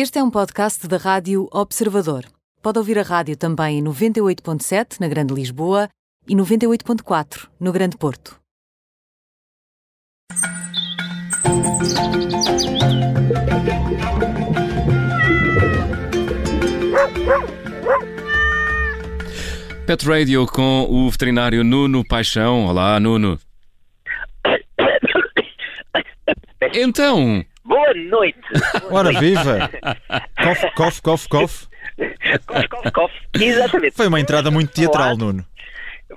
Este é um podcast da Rádio Observador. Pode ouvir a rádio também em 98.7 na Grande Lisboa e 98.4 no Grande Porto. Pet Radio com o veterinário Nuno Paixão. Olá, Nuno. Então, Boa noite. Ora viva! Cof, cof, cof, cof. Cof, cof, cof. Exatamente. Foi uma entrada muito teatral, Olá. Nuno.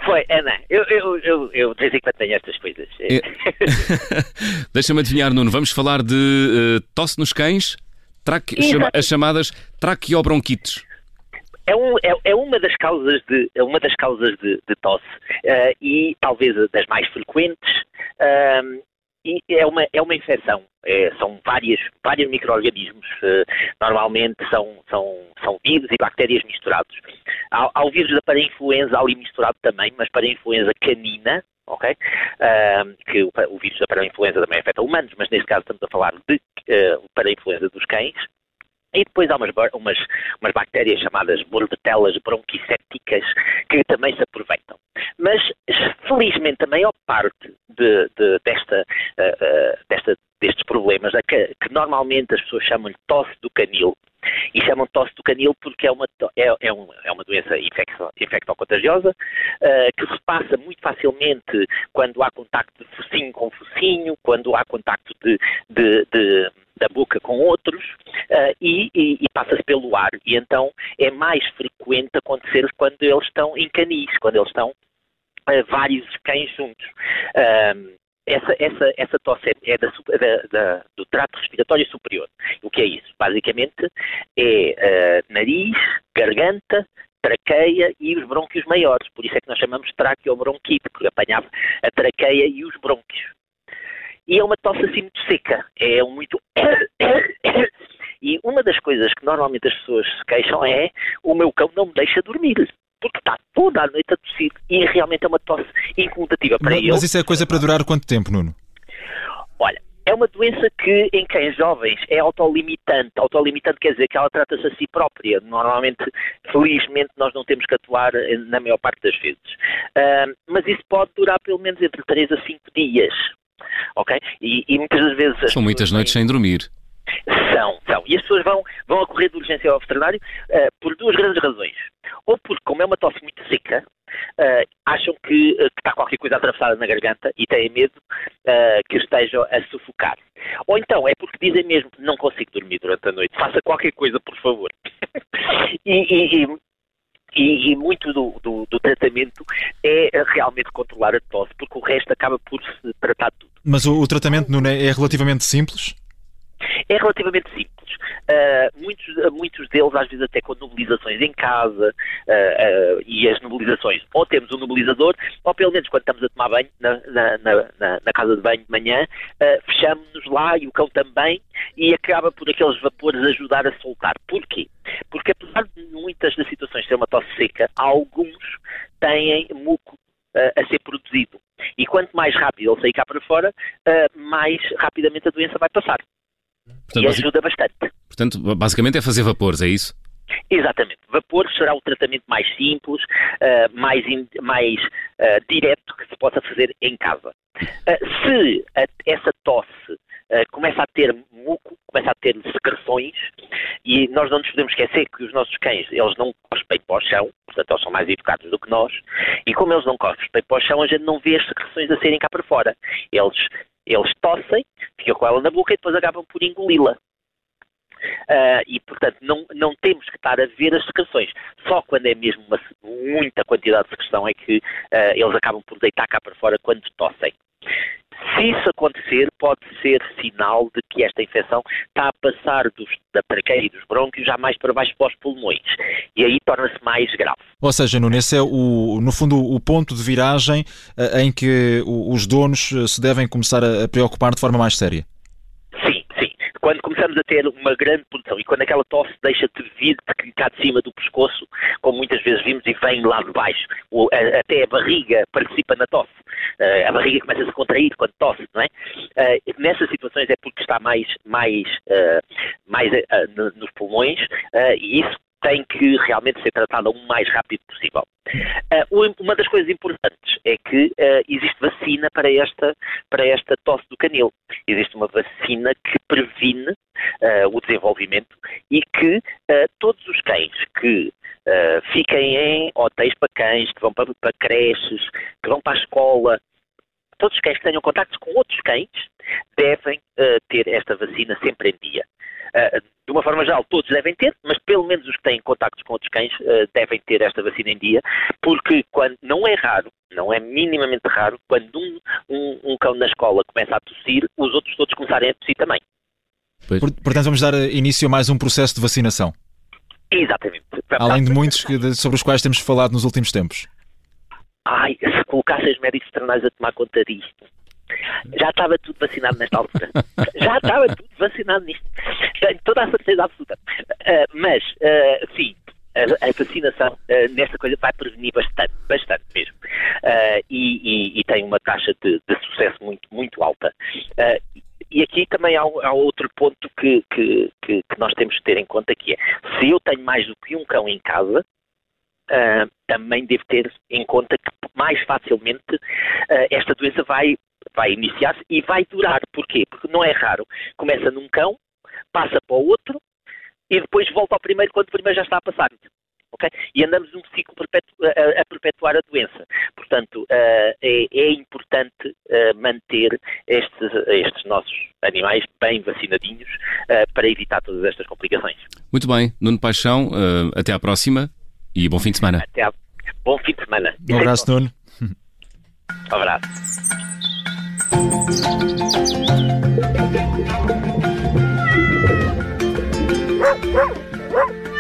Foi, Ana. Eu, eu, eu, eu de vez em quando tenho estas coisas. É- deixa-me adivinhar, Nuno. Vamos falar de eh, tosse nos cães, traque- chama- as chamadas traqueobronquites. É, um, é, é uma das causas de, é uma das causas de, de tosse eh, e talvez das mais frequentes. ahm, e é uma, é uma infecção. É, são várias, vários micro-organismos. eh, normalmente são, são, são vírus e bactérias misturados. Há, há o vírus da parainfluenza ali misturado também, mas parainfluenza canina, ok? Ahm, que o, o vírus da parainfluenza também afeta humanos, mas neste caso estamos a falar de eh, parainfluenza dos cães. E depois há umas, umas, umas bactérias chamadas bordetelas bronquicépticas que também se aproveitam. Mas, felizmente, a maior parte de- de- desta, eh, eh, desta- destes problemas, é que, que normalmente as pessoas chamam de tosse do canil, e chamam tosse do canil porque é uma, é, é um- é uma doença infecto- infectocontagiosa eh, que se passa muito facilmente quando há contacto de focinho com focinho, quando há contacto de, de- de- da boca com outros eh, e, e- e passa-se pelo ar. E então é mais frequente acontecer quando eles estão em canis, quando eles estão vários cães juntos. Ahm, essa, essa, essa tosse é, é da da- da- do trato respiratório superior. O que é isso? Basicamente é eh, nariz, garganta, traqueia e os brônquios maiores. Por isso é que nós chamamos traqueobronquite, porque apanhava a traqueia e os brônquios. E é uma tosse assim muito seca. É muito. E uma das coisas que normalmente as pessoas se queixam é o meu cão não me deixa dormir. Toda a noite a tossir. E realmente é uma tosse incomodativa para Ma- ele. Mas isso é coisa para durar quanto tempo, Nuno? Olha, é uma doença que em cães jovens é autolimitante. Autolimitante quer dizer que ela trata-se a si própria. Normalmente, felizmente, nós não temos que atuar eh, na maior parte das vezes. Ah, mas isso pode durar pelo menos entre 3 a 5 dias. Ok? E, e muitas das vezes. São muitas noites vêm- sem dormir. São, são. E as pessoas vão, vão correr de urgência ao veterinário eh, por duas grandes razões. Ou porque, como é uma tosse muito seca, eh, acham que, que está qualquer coisa atravessada na garganta e têm medo que estejam a sufocar. Ou então é porque dizem mesmo não consigo dormir durante a noite, faça qualquer coisa, por favor. e, e- e- e- e muito do, do- do tratamento é realmente controlar a tosse, porque o resto acaba por se tratar tudo. Mas o, o tratamento, é é relativamente simples? É relativamente simples. Uh, muitos, muitos deles, às vezes, até com nebulizações em casa, uh, uh, e as nebulizações, ou temos um nebulizador, ou pelo menos quando estamos a tomar banho na, na- na- na- casa de banho de manhã, fechamos-nos lá e o cão também, e acaba por aqueles vapores ajudar a soltar. Porquê? Porque apesar de muitas das situações ser uma tosse seca, alguns têm muco a ser produzido. E quanto mais rápido ele sair cá para fora, mais rapidamente a doença vai passar. Portanto, E ajuda bastante. portanto, basicamente é fazer vapores, é isso? Exatamente. Vapor será o tratamento mais simples, ah, mais, in- mais ah, direto que se possa fazer em casa. Ah, se a- essa tosse começa a ter muco, começa a ter secreções, e nós não nos podemos esquecer que os nossos cães, eles não cospem para o chão, portanto eles são mais educados do que nós, e como eles não cospem para o chão, a gente não vê as secreções a serem cá para fora. Eles, eles tossem, ficam com ela na boca e depois acabam por engoli-la. Ah, e, portanto, não, não temos que estar a ver as secreções. Só quando é mesmo uma, muita quantidade de secreção é que ah, eles acabam por deitar cá para fora quando tossem. Se isso acontecer, pode ser sinal de que esta infecção está a passar dos, da traqueia e dos brônquios já mais para baixo para os pulmões. E aí torna-se mais grave. Ou seja, Nuno, esse é, o, no fundo, o ponto de viragem eh, em que os donos eh, se devem começar a preocupar de forma mais séria. Sim, sim. Quando começar começamos a ter uma grande produção e quando aquela tosse deixa de vir de cá de cima do pescoço, como muitas vezes vimos, e vem lá de baixo, a, até a barriga participa na tosse. Uh, a barriga começa a se contrair quando tosse, não é? Uh, nessas situações é porque está mais, mais, uh, mais nos pulmões e isso tem que realmente ser tratada o mais rápido possível. Uh, uma das coisas importantes é que uh, existe vacina para esta, para esta tosse do canil. Existe uma vacina que previne uh, o desenvolvimento e que todos os cães que fiquem em hotéis para cães, que vão para, para creches, que vão para a escola, todos os cães que tenham contactos com outros cães devem ter esta vacina sempre em dia. Uh, de uma forma geral, todos devem ter, mas pelo menos os que têm contactos com outros cães uh, devem ter esta vacina em dia, porque quando não é raro, não é minimamente raro, quando um, um, um cão na escola começa a tossir, os outros todos começarem a tossir também. Portanto, vamos dar início a mais um processo de vacinação. Exatamente. Além de muitos sobre os quais temos falado nos últimos tempos. Ai, se colocassem os médicos veterinários a tomar conta disto, já estava tudo vacinado nesta altura. Já estava tudo vacinado nisto. Tenho toda a certeza absoluta. Uh, mas, uh, sim, a, a vacinação uh, nesta coisa vai prevenir bastante, bastante mesmo. Uh, e, e, e, tem uma taxa de, de sucesso muito, muito alta. Uh, e aqui também há, há outro ponto que, que, que, que, nós temos de ter em conta, que é, se eu tenho mais do que um cão em casa, também devo ter em conta que mais facilmente esta doença vai vai iniciar-se e vai durar. Porquê? Porque não é raro. Começa num cão, passa para o outro e depois volta ao primeiro quando o primeiro já está a passar. Okay? E andamos num ciclo perpetu a, a, perpetuar a doença. Portanto, uh, é, é, importante uh, manter estes, estes, nossos animais bem vacinadinhos uh, para evitar todas estas complicações. Muito bem, Nuno Paixão, até à próxima e bom fim de semana. Até à... Bom fim de semana. Um abraço, Nuno. Um abraço. Woo!